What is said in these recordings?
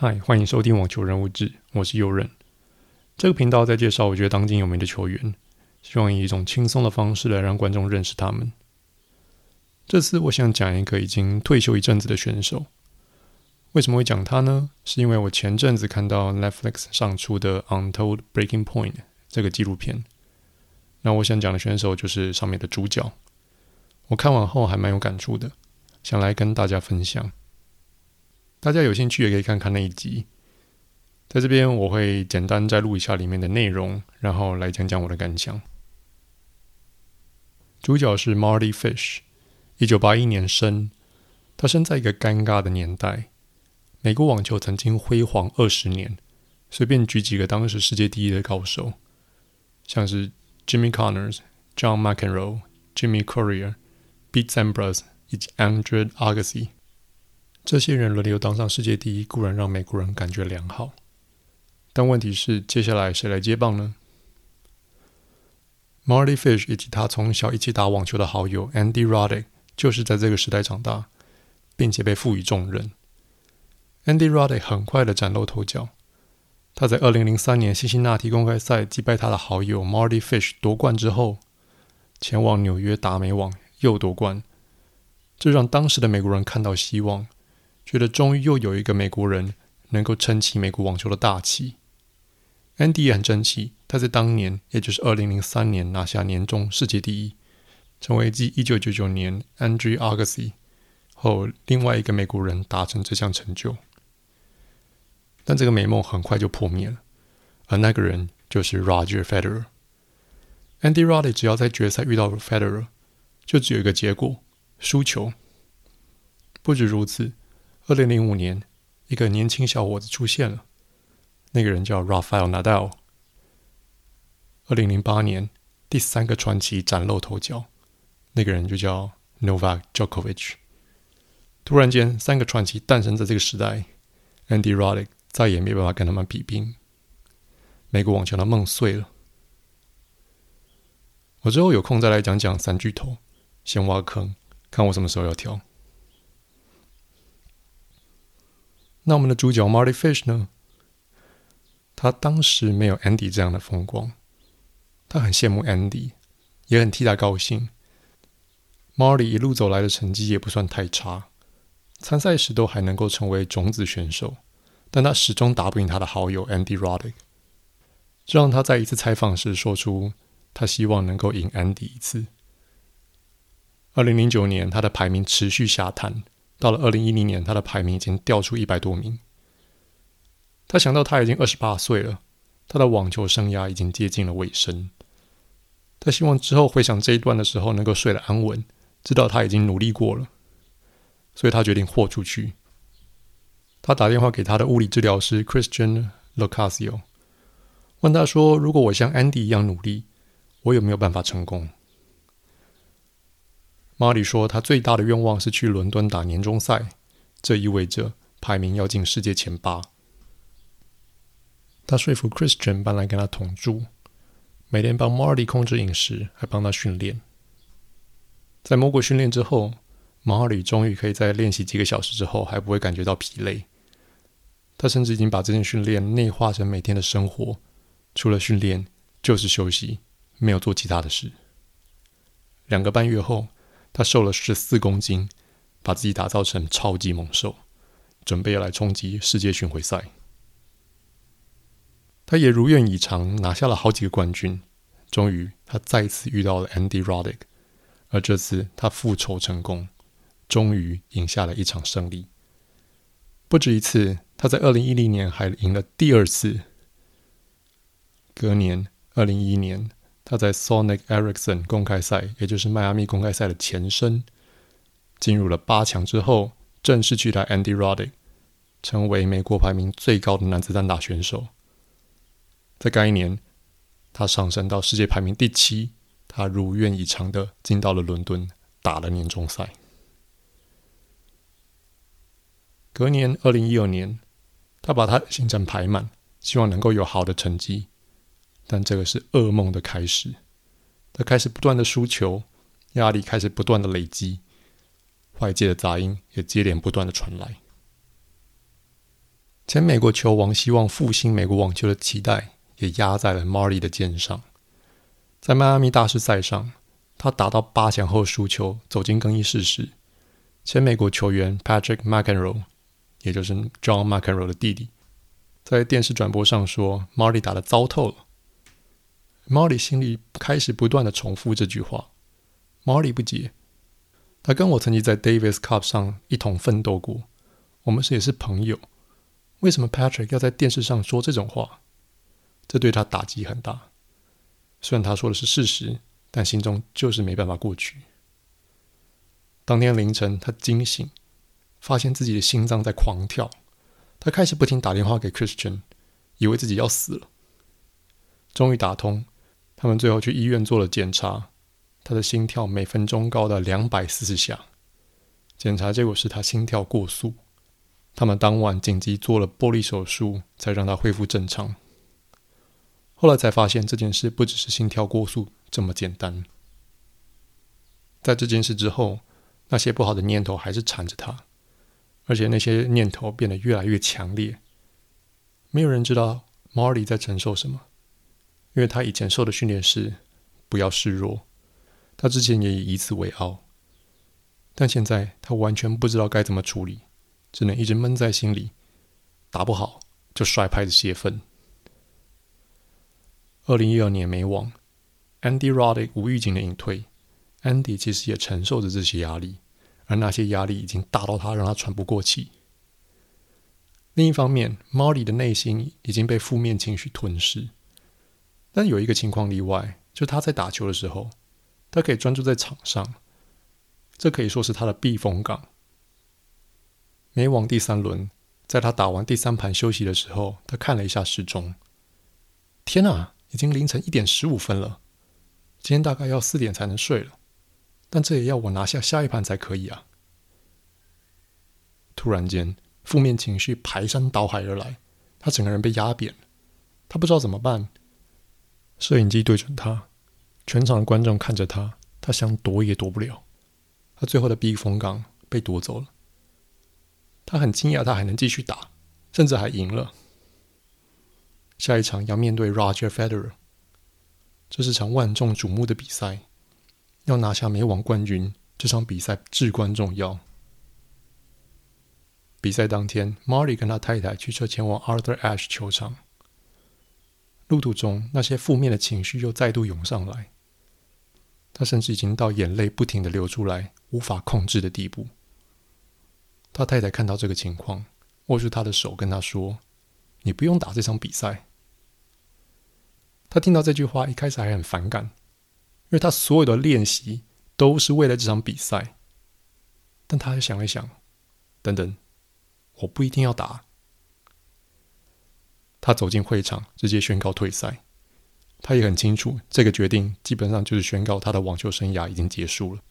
嗨，欢迎收听网球人物志，我是右任。这个频道在介绍我觉得当今有名的球员，希望以一种轻松的方式来让观众认识他们。这次我想讲一个已经退休一阵子的选手。为什么会讲他呢？是因为我前阵子看到 Netflix 上出的《Untold Breaking Point》这个纪录片。那我想讲的选手就是上面的主角。我看完后还蛮有感触的，想来跟大家分享。大家有兴趣也可以看看那一集，在这边我会简单再录一下里面的内容，然后来讲讲我的感想。主角是 Marty Fish，一九八一年生，他生在一个尴尬的年代。美国网球曾经辉煌二十年，随便举几个当时世界第一的高手，像是 Jimmy Connors、John McEnroe、Jimmy Courier、Pete Sampras 以及 Andre Agassi。这些人轮流当上世界第一，固然让美国人感觉良好，但问题是，接下来谁来接棒呢？Marty Fish 以及他从小一起打网球的好友 Andy Roddick 就是在这个时代长大，并且被赋予重任。Andy Roddick 很快的崭露头角，他在二零零三年辛辛那提公开赛击败他的好友 Mardy Fish 夺冠之后，前往纽约打美网又夺冠，这让当时的美国人看到希望。觉得终于又有一个美国人能够撑起美国网球的大旗。Andy 也很争气，他在当年，也就是二零零三年拿下年终世界第一，成为继一九九九年 Andre Agassi 后另外一个美国人达成这项成就。但这个美梦很快就破灭了，而那个人就是 Roger Federer。Andy Roddick 只要在决赛遇到 Federer，就只有一个结果：输球。不止如此。二零零五年，一个年轻小伙子出现了，那个人叫 Rafael Nadal。二零零八年，第三个传奇崭露头角，那个人就叫 Novak Djokovic。突然间，三个传奇诞生在这个时代，Andy Roddick 再也没办法跟他们比拼，美国网球的梦碎了。我之后有空再来讲讲三巨头，先挖坑，看我什么时候要跳。那我们的主角 Marty Fish 呢？他当时没有 Andy 这样的风光，他很羡慕 Andy，也很替他高兴。Marty 一路走来的成绩也不算太差，参赛时都还能够成为种子选手，但他始终打不赢他的好友 Andy Roddick，这让他在一次采访时说出他希望能够赢 Andy 一次。二零零九年，他的排名持续下探。到了二零一零年，他的排名已经掉出一百多名。他想到他已经二十八岁了，他的网球生涯已经接近了尾声。他希望之后回想这一段的时候，能够睡得安稳，知道他已经努力过了。所以他决定豁出去。他打电话给他的物理治疗师 Christian Locascio，问他说：“如果我像 Andy 一样努力，我有没有办法成功？”马里说：“他最大的愿望是去伦敦打年终赛，这意味着排名要进世界前八。”他说服 Christian 搬来跟他同住，每天帮马里控制饮食，还帮他训练。在魔鬼训练之后，Mardy 终于可以在练习几个小时之后还不会感觉到疲累。他甚至已经把这件训练内化成每天的生活，除了训练就是休息，没有做其他的事。两个半月后，他瘦了十四公斤，把自己打造成超级猛兽，准备要来冲击世界巡回赛。他也如愿以偿拿下了好几个冠军。终于，他再次遇到了 Andy Roddick，而这次他复仇成功，终于赢下了一场胜利。不止一次，他在二零一零年还赢了第二次。隔年，二零一一年。他在 Sonic Ericsson 公开赛，也就是迈阿密公开赛的前身，进入了八强之后，正式取代 Andy Roddick，成为美国排名最高的男子单打选手。在该年，他上升到世界排名第七，他如愿以偿的进到了伦敦，打了年终赛。隔年，二零一二年，他把他行程排满，希望能够有好的成绩。但这个是噩梦的开始，他开始不断的输球，压力开始不断的累积，外界的杂音也接连不断的传来。前美国球王希望复兴美国网球的期待也压在了 Marty 的肩上。在迈阿密大师赛上，他打到八强后输球，走进更衣室时，前美国球员 Patrick McEnroe，也就是 John McEnroe 的弟弟，在电视转播上说：“Marty 打得糟透了。” Molly 心里开始不断的重复这句话。Molly 不解，他跟我曾经在 Davis Cup 上一同奋斗过，我们是也是朋友。为什么 Patrick 要在电视上说这种话？这对他打击很大。虽然他说的是事实，但心中就是没办法过去。当天凌晨，他惊醒，发现自己的心脏在狂跳。他开始不停打电话给 Christian，以为自己要死了。终于打通，他们最后去医院做了检查，他的心跳每分钟高达两百四十下。检查结果是他心跳过速。他们当晚紧急做了玻璃手术，才让他恢复正常。后来才发现这件事不只是心跳过速这么简单。在这件事之后，那些不好的念头还是缠着他，而且那些念头变得越来越强烈。没有人知道 Marty 在承受什么，因为他以前受的训练是不要示弱，他之前也以此为傲，但现在他完全不知道该怎么处理。只能一直闷在心里，打不好就摔拍子泄愤。二零一二年美网，Andy Roddick 无预警的隐退，Andy 其实也承受着这些压力，而那些压力已经大到他让他喘不过气。另一方面，Marty 的内心已经被负面情绪吞噬，但有一个情况例外，就他在打球的时候，他可以专注在场上，这可以说是他的避风港。美网第三轮，在他打完第三盘休息的时候，他看了一下时钟。天哪，已经凌晨一点十五分了。今天大概要四点才能睡了，但这也要我拿下下一盘才可以啊！突然间，负面情绪排山倒海而来，他整个人被压扁了。他不知道怎么办。摄影机对准他，全场的观众看着他，他想躲也躲不了。他最后的避风港被夺走了。他很惊讶，他还能继续打，甚至还赢了。下一场要面对 Roger Federer，这是场万众瞩目的比赛，要拿下美网冠军，这场比赛至关重要。比赛当天，Marty 跟他太太驱车前往 Arthur Ashe 球场，路途中那些负面的情绪又再度涌上来，他甚至已经到眼泪不停的流出来，无法控制的地步。他太太看到这个情况，握住他的手，跟他说：“你不用打这场比赛。”他听到这句话，一开始还很反感，因为他所有的练习都是为了这场比赛。但他还想一想，等等，我不一定要打。他走进会场，直接宣告退赛。他也很清楚，这个决定基本上就是宣告他的网球生涯已经结束了。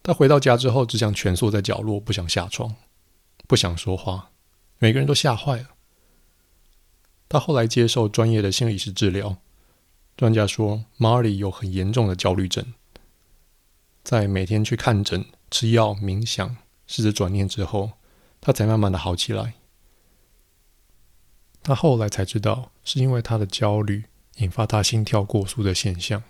他回到家之后，只想蜷缩在角落，不想下床，不想说话。每个人都吓坏了。他后来接受专业的心理师治疗，专家说 m a r y 有很严重的焦虑症。在每天去看诊、吃药、冥想、试着转念之后，他才慢慢的好起来。他后来才知道，是因为他的焦虑引发他心跳过速的现象。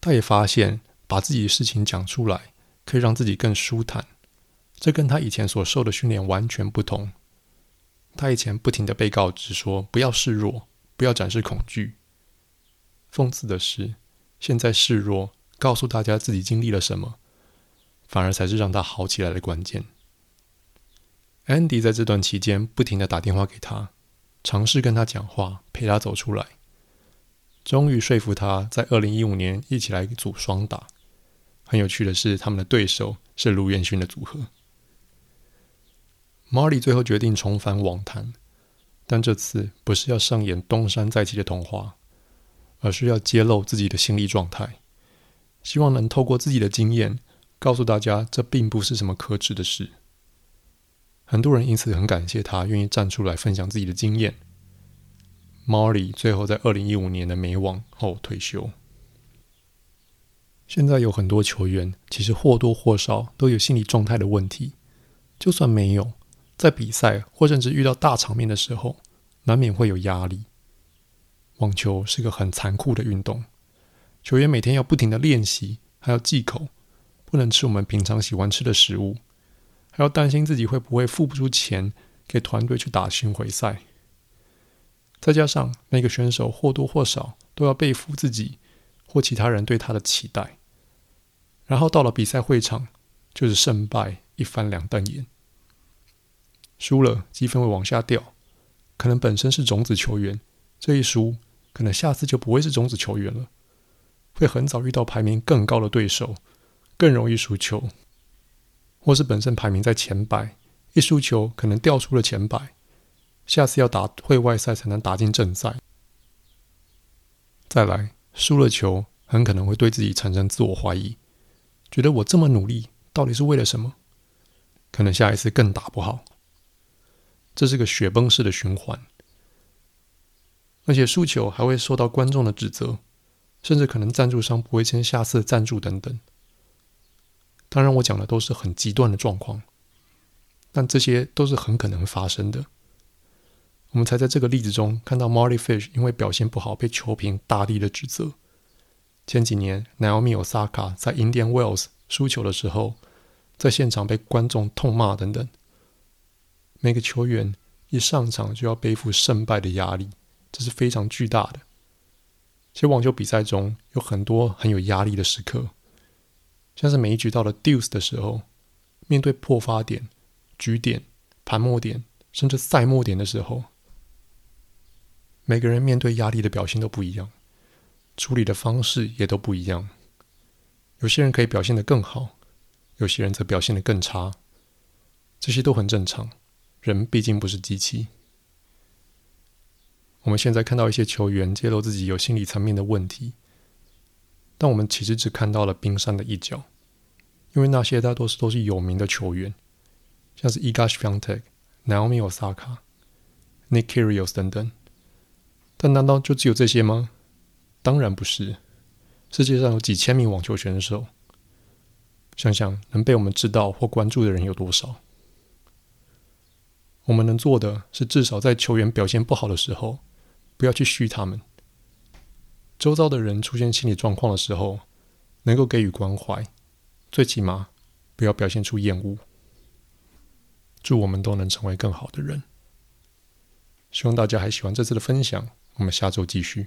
他也发现。把自己的事情讲出来，可以让自己更舒坦。这跟他以前所受的训练完全不同。他以前不停地被告知说不要示弱，不要展示恐惧。讽刺的是，现在示弱，告诉大家自己经历了什么，反而才是让他好起来的关键。Andy 在这段期间不停的打电话给他，尝试跟他讲话，陪他走出来，终于说服他在二零一五年一起来组双打。很有趣的是，他们的对手是卢彦勋的组合。Marty 最后决定重返网坛，但这次不是要上演东山再起的童话，而是要揭露自己的心理状态，希望能透过自己的经验告诉大家，这并不是什么可耻的事。很多人因此很感谢他愿意站出来分享自己的经验。Marty 最后在二零一五年的美网后退休。现在有很多球员，其实或多或少都有心理状态的问题，就算没有，在比赛或甚至遇到大场面的时候，难免会有压力。网球是个很残酷的运动，球员每天要不停的练习，还要忌口，不能吃我们平常喜欢吃的食物，还要担心自己会不会付不出钱给团队去打巡回赛。再加上每个选手或多或少都要背负自己或其他人对他的期待，然后到了比赛会场，就是胜败一翻两瞪眼，输了积分会往下掉，可能本身是种子球员，这一输。可能下次就不会是种子球员了，会很早遇到排名更高的对手，更容易输球，或是本身排名在前百，一输球可能掉出了前百，下次要打会外赛才能打进正赛。再来，输了球很可能会对自己产生自我怀疑，觉得我这么努力到底是为了什么？可能下一次更打不好，这是个雪崩式的循环。而且输球还会受到观众的指责，甚至可能赞助商不会签下次的赞助等等。当然，我讲的都是很极端的状况，但这些都是很可能发生的。我们才在这个例子中看到 Mardy Fish 因为表现不好被球评大力的指责。前几年 Naomi Osaka 在 Indian Wells 输球的时候，在现场被观众痛骂等等。每个球员一上场就要背负胜败的压力。这是非常巨大的。其实网球比赛中有很多很有压力的时刻，像是每一局到了 deuce 的时候，面对破发点、局点、盘末点，甚至赛末点的时候，每个人面对压力的表现都不一样，处理的方式也都不一样。有些人可以表现得更好，有些人则表现得更差，这些都很正常。人毕竟不是机器。我们现在看到一些球员揭露自己有心理层面的问题，但我们其实只看到了冰山的一角，因为那些大多数都是有名的球员，像是 Iga Swiatek、Naomi Osaka、Nick Kyrgios 等等。但难道就只有这些吗？当然不是，世界上有几千名网球选手，想想能被我们知道或关注的人有多少？我们能做的是，至少在球员表现不好的时候，不要去嘘他们，周遭的人出现心理状况的时候，能够给予关怀，最起码不要表现出厌恶。祝我们都能成为更好的人。希望大家还喜欢这次的分享，我们下周继续。